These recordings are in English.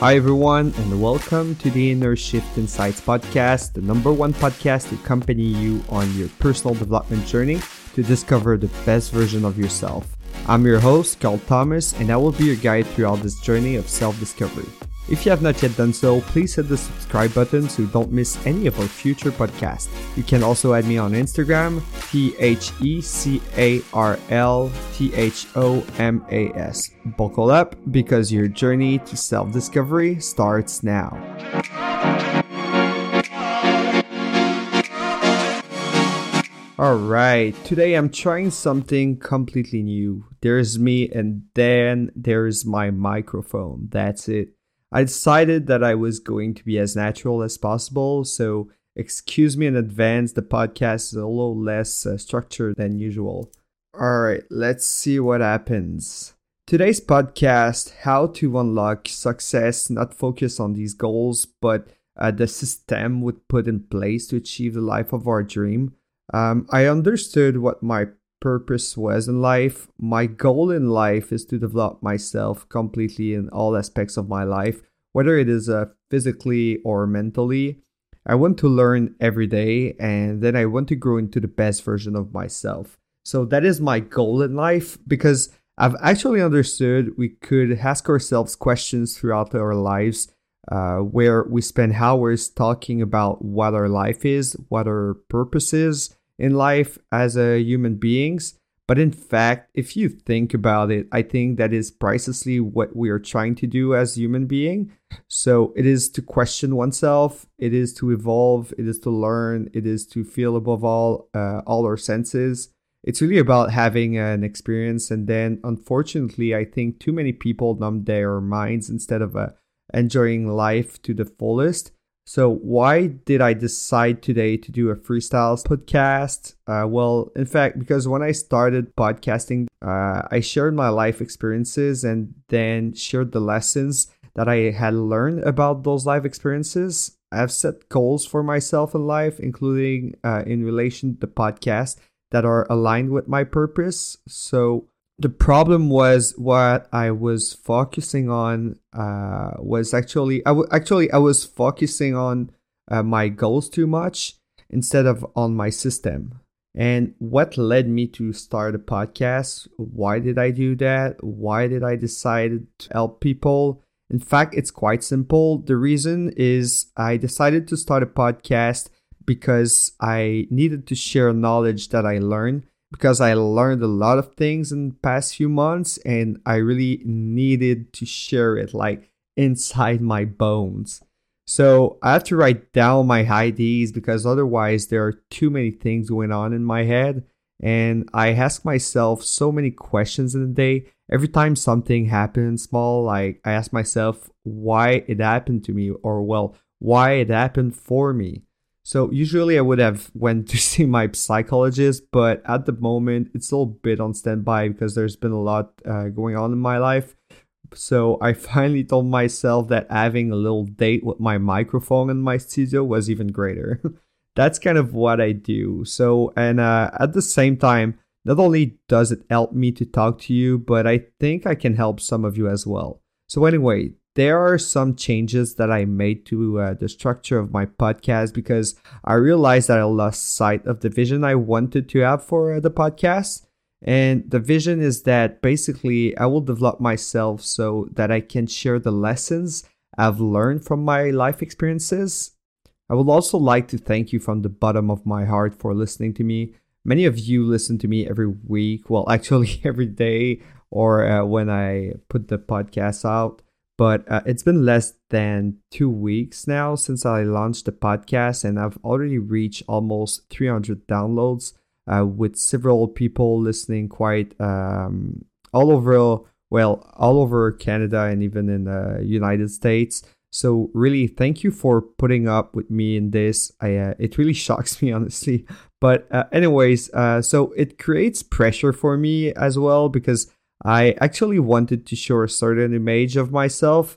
Hi, everyone, and welcome to the Inner Shift Insights podcast, the number one podcast to accompany you on your personal development journey to discover the best version of yourself. I'm your host, Carl Thomas, and I will be your guide throughout this journey of self discovery. If you have not yet done so, please hit the subscribe button so you don't miss any of our future podcasts. You can also add me on Instagram, T H E C A R L T H O M A S. Buckle up because your journey to self discovery starts now. All right, today I'm trying something completely new. There's me, and then there's my microphone. That's it. I decided that I was going to be as natural as possible, so excuse me in advance, the podcast is a little less uh, structured than usual. All right, let's see what happens. Today's podcast How to Unlock Success, not focus on these goals, but uh, the system would put in place to achieve the life of our dream. Um, I understood what my purpose was in life. My goal in life is to develop myself completely in all aspects of my life, whether it is uh, physically or mentally. I want to learn every day and then I want to grow into the best version of myself. So that is my goal in life because I've actually understood we could ask ourselves questions throughout our lives uh, where we spend hours talking about what our life is, what our purpose is, in life as a human beings. But in fact, if you think about it, I think that is precisely what we are trying to do as human being. So it is to question oneself, it is to evolve, it is to learn, it is to feel above all uh, all our senses. It's really about having an experience, and then unfortunately, I think too many people numb their minds instead of uh, enjoying life to the fullest. So, why did I decide today to do a freestyles podcast? Uh, well, in fact, because when I started podcasting, uh, I shared my life experiences and then shared the lessons that I had learned about those life experiences. I've set goals for myself in life, including uh, in relation to the podcast, that are aligned with my purpose. So, the problem was what I was focusing on uh, was actually I w- actually I was focusing on uh, my goals too much instead of on my system. And what led me to start a podcast? Why did I do that? Why did I decide to help people? In fact, it's quite simple. The reason is I decided to start a podcast because I needed to share knowledge that I learned because I learned a lot of things in the past few months and I really needed to share it like inside my bones. So I have to write down my ideas because otherwise there are too many things going on in my head. And I ask myself so many questions in a day. Every time something happens small, like I ask myself why it happened to me or well, why it happened for me. So usually I would have went to see my psychologist, but at the moment it's a little bit on standby because there's been a lot uh, going on in my life. So I finally told myself that having a little date with my microphone in my studio was even greater. That's kind of what I do. So and uh, at the same time, not only does it help me to talk to you, but I think I can help some of you as well. So anyway, there are some changes that I made to uh, the structure of my podcast because I realized that I lost sight of the vision I wanted to have for uh, the podcast. And the vision is that basically I will develop myself so that I can share the lessons I've learned from my life experiences. I would also like to thank you from the bottom of my heart for listening to me. Many of you listen to me every week, well, actually every day, or uh, when I put the podcast out but uh, it's been less than two weeks now since I launched the podcast, and I've already reached almost 300 downloads uh, with several people listening quite um, all over, well, all over Canada and even in the United States. So really, thank you for putting up with me in this. I, uh, it really shocks me honestly, but uh, anyways, uh, so it creates pressure for me as well because I actually wanted to show a certain image of myself.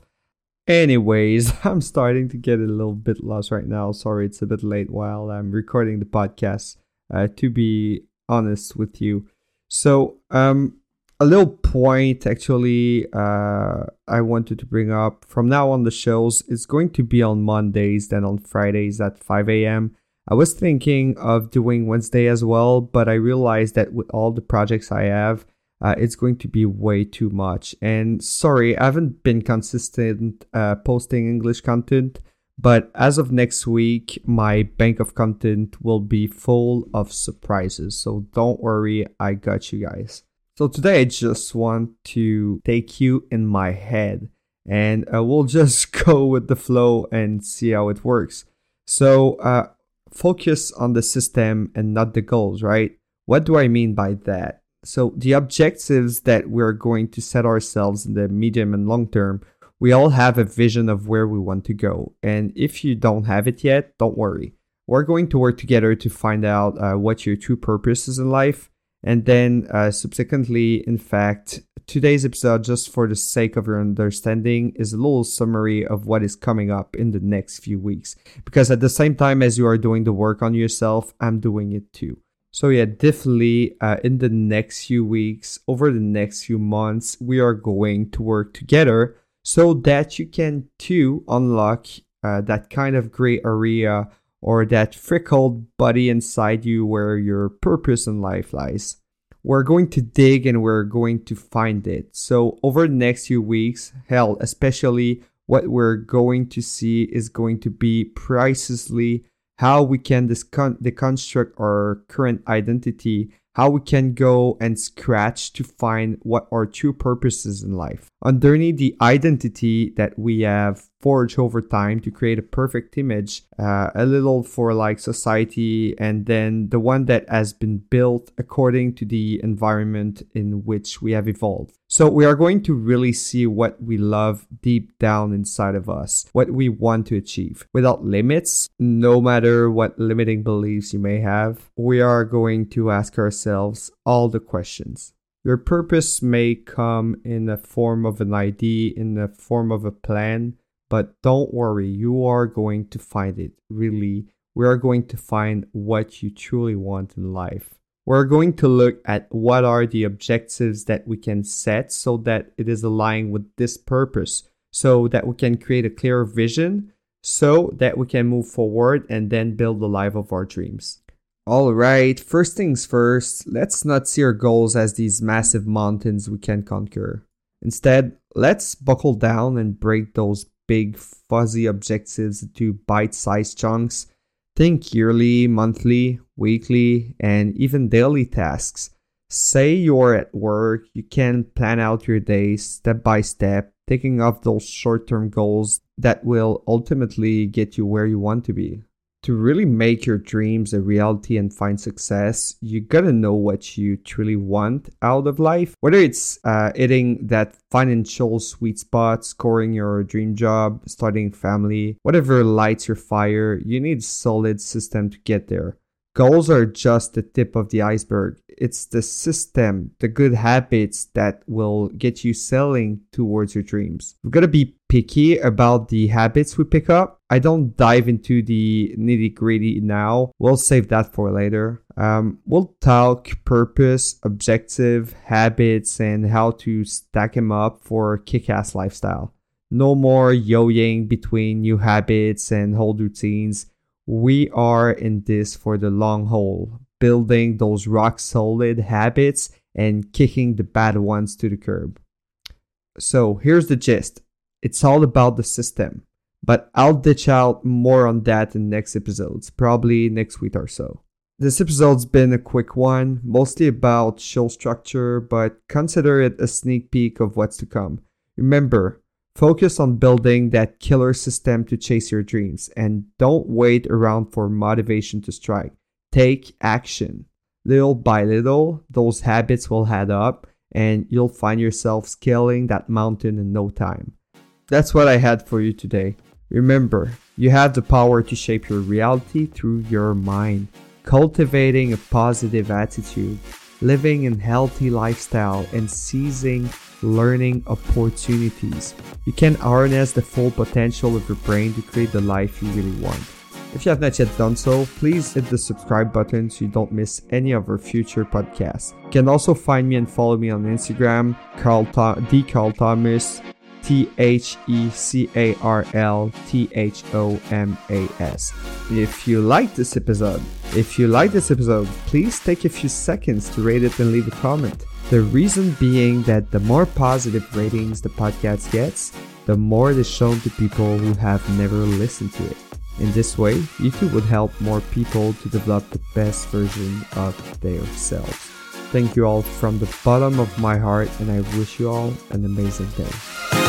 Anyways, I'm starting to get a little bit lost right now. Sorry, it's a bit late while I'm recording the podcast, uh, to be honest with you. So, um, a little point actually uh, I wanted to bring up. From now on, the shows is going to be on Mondays, then on Fridays at 5 a.m. I was thinking of doing Wednesday as well, but I realized that with all the projects I have, uh, it's going to be way too much. And sorry, I haven't been consistent uh, posting English content, but as of next week, my bank of content will be full of surprises. So don't worry, I got you guys. So today I just want to take you in my head and uh, we'll just go with the flow and see how it works. So uh, focus on the system and not the goals, right? What do I mean by that? So the objectives that we're going to set ourselves in the medium and long term, we all have a vision of where we want to go. And if you don't have it yet, don't worry. We're going to work together to find out uh, what your true purpose is in life and then, uh, subsequently, in fact, today's episode, just for the sake of your understanding, is a little summary of what is coming up in the next few weeks. Because at the same time as you are doing the work on yourself, I'm doing it too. So, yeah, definitely uh, in the next few weeks, over the next few months, we are going to work together so that you can too unlock uh, that kind of gray area or that freckled body inside you where your purpose in life lies. We're going to dig and we're going to find it. So, over the next few weeks, hell, especially what we're going to see is going to be precisely how we can deconstruct our current identity how we can go and scratch to find what our true purposes in life. Underneath the identity that we have forged over time to create a perfect image, uh, a little for like society, and then the one that has been built according to the environment in which we have evolved. So we are going to really see what we love deep down inside of us, what we want to achieve. Without limits, no matter what limiting beliefs you may have, we are going to ask ourselves all the questions. Your purpose may come in the form of an idea, in the form of a plan, but don't worry, you are going to find it. Really, we are going to find what you truly want in life. We're going to look at what are the objectives that we can set so that it is aligned with this purpose, so that we can create a clear vision, so that we can move forward and then build the life of our dreams. All right, first things first, let's not see our goals as these massive mountains we can conquer. Instead, let's buckle down and break those big fuzzy objectives into bite sized chunks Think yearly, monthly, weekly, and even daily tasks. Say you're at work, you can plan out your days step by step, taking off those short term goals that will ultimately get you where you want to be to really make your dreams a reality and find success, you gotta know what you truly want out of life. Whether it's uh, hitting that financial sweet spot, scoring your dream job, starting family, whatever lights your fire, you need solid system to get there. Goals are just the tip of the iceberg. It's the system, the good habits that will get you sailing towards your dreams. We've got to be picky about the habits we pick up. I don't dive into the nitty gritty now. We'll save that for later. Um, we'll talk purpose, objective, habits, and how to stack them up for kick ass lifestyle. No more yo-yoing between new habits and old routines we are in this for the long haul, building those rock solid habits and kicking the bad ones to the curb. So here's the gist it's all about the system, but I'll ditch out more on that in next episodes, probably next week or so. This episode's been a quick one, mostly about show structure, but consider it a sneak peek of what's to come. Remember, Focus on building that killer system to chase your dreams and don't wait around for motivation to strike. Take action. Little by little, those habits will add up and you'll find yourself scaling that mountain in no time. That's what I had for you today. Remember, you have the power to shape your reality through your mind. Cultivating a positive attitude, living a healthy lifestyle, and seizing learning opportunities. You can harness the full potential of your brain to create the life you really want. If you have not yet done so, please hit the subscribe button so you don't miss any of our future podcasts. You can also find me and follow me on Instagram, Carl Tho- D. Carl Thomas, T H E C A R L T H O M A S. If you like this episode, if you like this episode, please take a few seconds to rate it and leave a comment. The reason being that the more positive ratings the podcast gets, the more it is shown to people who have never listened to it. In this way, YouTube would help more people to develop the best version of themselves. Thank you all from the bottom of my heart, and I wish you all an amazing day.